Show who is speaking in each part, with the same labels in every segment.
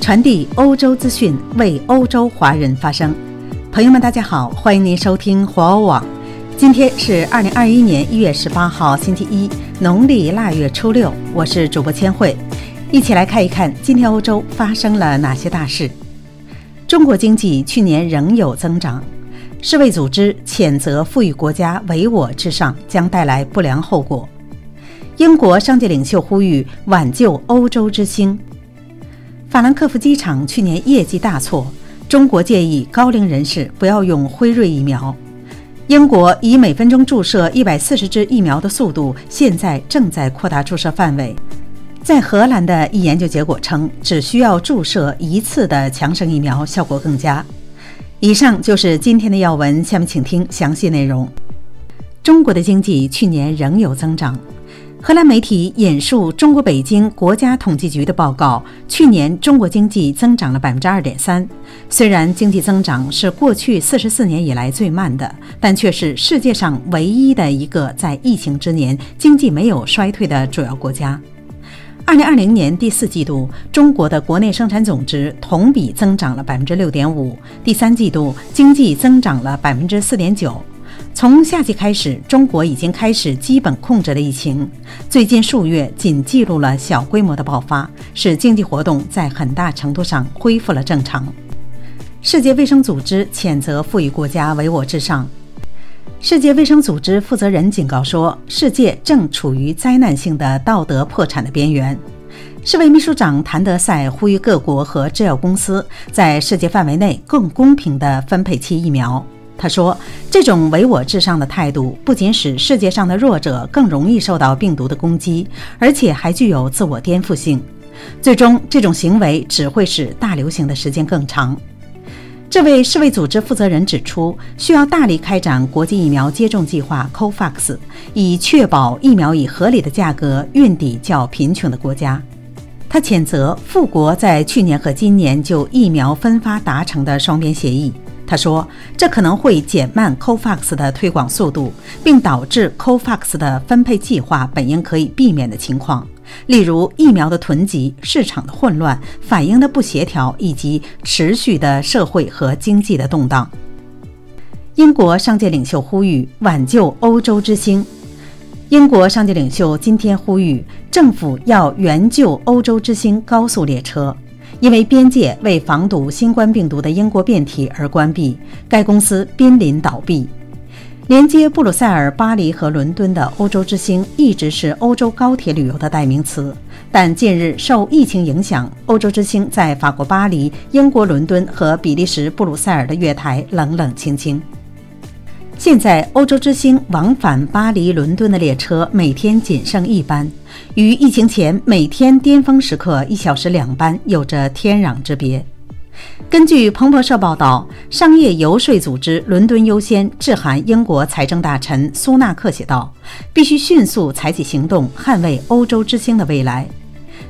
Speaker 1: 传递欧洲资讯，为欧洲华人发声。朋友们，大家好，欢迎您收听华欧网。今天是二零二一年一月十八号，星期一，农历腊月初六。我是主播千惠，一起来看一看今天欧洲发生了哪些大事。中国经济去年仍有增长，世卫组织谴责富裕国家唯我至上，将带来不良后果。英国商界领袖呼吁挽救欧洲之星。法兰克福机场去年业绩大挫，中国建议高龄人士不要用辉瑞疫苗。英国以每分钟注射一百四十支疫苗的速度，现在正在扩大注射范围。在荷兰的一研究结果称，只需要注射一次的强生疫苗效果更佳。以上就是今天的要闻，下面请听详细内容。中国的经济去年仍有增长。荷兰媒体引述中国北京国家统计局的报告，去年中国经济增长了百分之二点三。虽然经济增长是过去四十四年以来最慢的，但却是世界上唯一的一个在疫情之年经济没有衰退的主要国家。二零二零年第四季度，中国的国内生产总值同比增长了百分之六点五，第三季度经济增长了百分之四点九。从夏季开始，中国已经开始基本控制了疫情。最近数月仅记录了小规模的爆发，使经济活动在很大程度上恢复了正常。世界卫生组织谴责富裕国家唯我至上。世界卫生组织负责人警告说，世界正处于灾难性的道德破产的边缘。世卫秘书长谭德赛呼吁各国和制药公司在世界范围内更公平地分配其疫苗。他说：“这种唯我至上的态度不仅使世界上的弱者更容易受到病毒的攻击，而且还具有自我颠覆性。最终，这种行为只会使大流行的时间更长。”这位世卫组织负责人指出，需要大力开展国际疫苗接种计划 （COVAX），以确保疫苗以合理的价格运抵较贫穷的国家。他谴责富国在去年和今年就疫苗分发达成的双边协议。他说：“这可能会减慢 COVAX 的推广速度，并导致 COVAX 的分配计划本应可以避免的情况，例如疫苗的囤积、市场的混乱、反应的不协调以及持续的社会和经济的动荡。”英国商界领袖呼吁挽救欧洲之星。英国商界领袖今天呼吁政府要援救欧洲之星高速列车。因为边界为防堵新冠病毒的英国变体而关闭，该公司濒临倒闭。连接布鲁塞尔、巴黎和伦敦的欧洲之星一直是欧洲高铁旅游的代名词，但近日受疫情影响，欧洲之星在法国巴黎、英国伦敦和比利时布鲁塞尔的月台冷冷清清。现在，欧洲之星往返巴黎、伦敦的列车每天仅剩一班，与疫情前每天巅峰时刻一小时两班有着天壤之别。根据彭博社报道，商业游说组织“伦敦优先”致函英国财政大臣苏纳克，写道：“必须迅速采取行动，捍卫欧洲之星的未来。”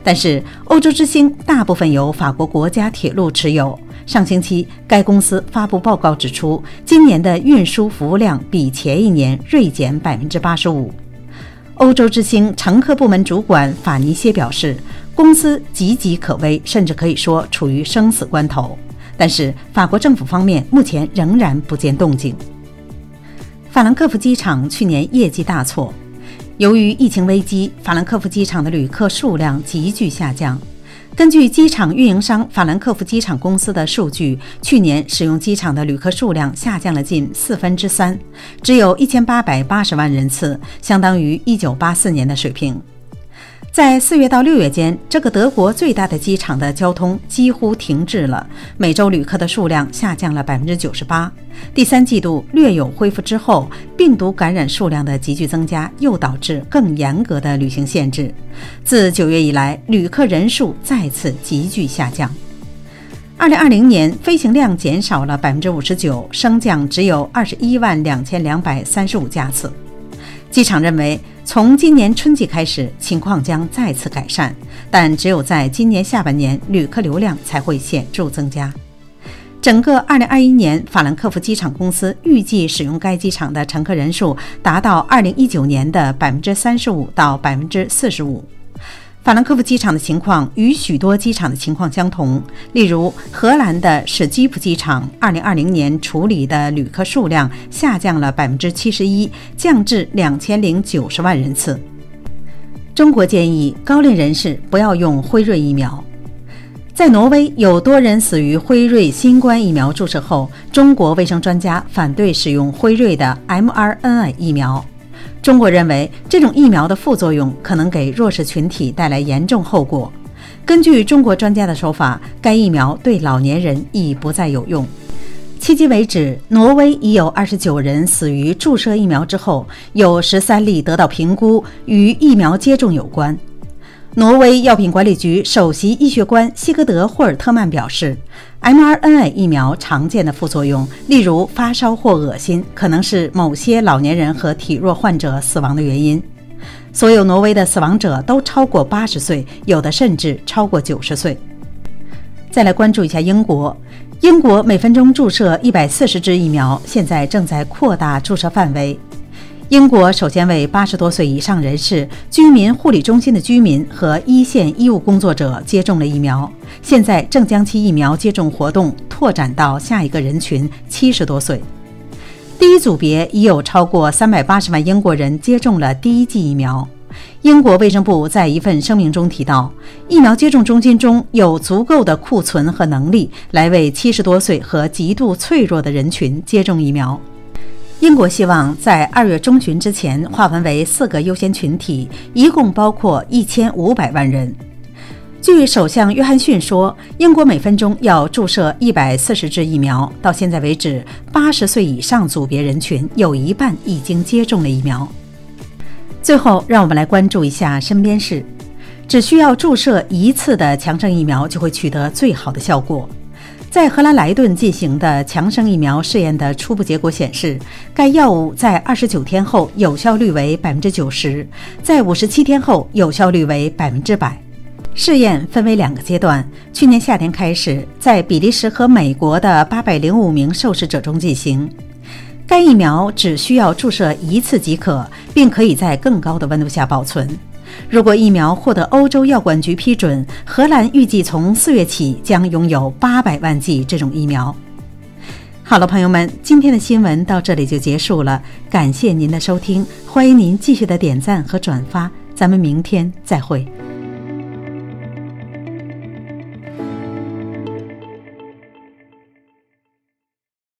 Speaker 1: 但是，欧洲之星大部分由法国国家铁路持有。上星期，该公司发布报告指出，今年的运输服务量比前一年锐减百分之八十五。欧洲之星乘客部门主管法尼歇表示，公司岌岌可危，甚至可以说处于生死关头。但是，法国政府方面目前仍然不见动静。法兰克福机场去年业绩大挫。由于疫情危机，法兰克福机场的旅客数量急剧下降。根据机场运营商法兰克福机场公司的数据，去年使用机场的旅客数量下降了近四分之三，只有一千八百八十万人次，相当于一九八四年的水平。在四月到六月间，这个德国最大的机场的交通几乎停滞了，每周旅客的数量下降了百分之九十八。第三季度略有恢复之后，病毒感染数量的急剧增加又导致更严格的旅行限制。自九月以来，旅客人数再次急剧下降。二零二零年飞行量减少了百分之五十九，升降只有二十一万两千两百三十五架次。机场认为，从今年春季开始，情况将再次改善，但只有在今年下半年，旅客流量才会显著增加。整个2021年，法兰克福机场公司预计使用该机场的乘客人数达到2019年的35%到45%。法兰克福机场的情况与许多机场的情况相同，例如荷兰的史基普机场，2020年处理的旅客数量下降了71%，降至2090万人次。中国建议高龄人士不要用辉瑞疫苗。在挪威，有多人死于辉瑞新冠疫苗注射后，中国卫生专家反对使用辉瑞的 mRNA 疫苗。中国认为这种疫苗的副作用可能给弱势群体带来严重后果。根据中国专家的说法，该疫苗对老年人已不再有用。迄今为止，挪威已有二十九人死于注射疫苗之后，有十三例得到评估与疫苗接种有关。挪威药品管理局首席医学官西格德·霍尔特曼表示，mRNA 疫苗常见的副作用，例如发烧或恶心，可能是某些老年人和体弱患者死亡的原因。所有挪威的死亡者都超过八十岁，有的甚至超过九十岁。再来关注一下英国，英国每分钟注射一百四十支疫苗，现在正在扩大注射范围。英国首先为八十多岁以上人士、居民护理中心的居民和一线医务工作者接种了疫苗，现在正将其疫苗接种活动拓展到下一个人群——七十多岁。第一组别已有超过三百八十万英国人接种了第一剂疫苗。英国卫生部在一份声明中提到，疫苗接种中心中有足够的库存和能力来为七十多岁和极度脆弱的人群接种疫苗。英国希望在二月中旬之前划分为四个优先群体，一共包括一千五百万人。据首相约翰逊说，英国每分钟要注射一百四十支疫苗。到现在为止，八十岁以上组别人群有一半已经接种了疫苗。最后，让我们来关注一下身边事：只需要注射一次的强生疫苗，就会取得最好的效果。在荷兰莱顿进行的强生疫苗试验的初步结果显示，该药物在二十九天后有效率为百分之九十，在五十七天后有效率为百分之百。试验分为两个阶段，去年夏天开始在比利时和美国的八百零五名受试者中进行。该疫苗只需要注射一次即可，并可以在更高的温度下保存。如果疫苗获得欧洲药管局批准，荷兰预计从四月起将拥有八百万剂这种疫苗。好了，朋友们，今天的新闻到这里就结束了，感谢您的收听，欢迎您继续的点赞和转发，咱们明天再会。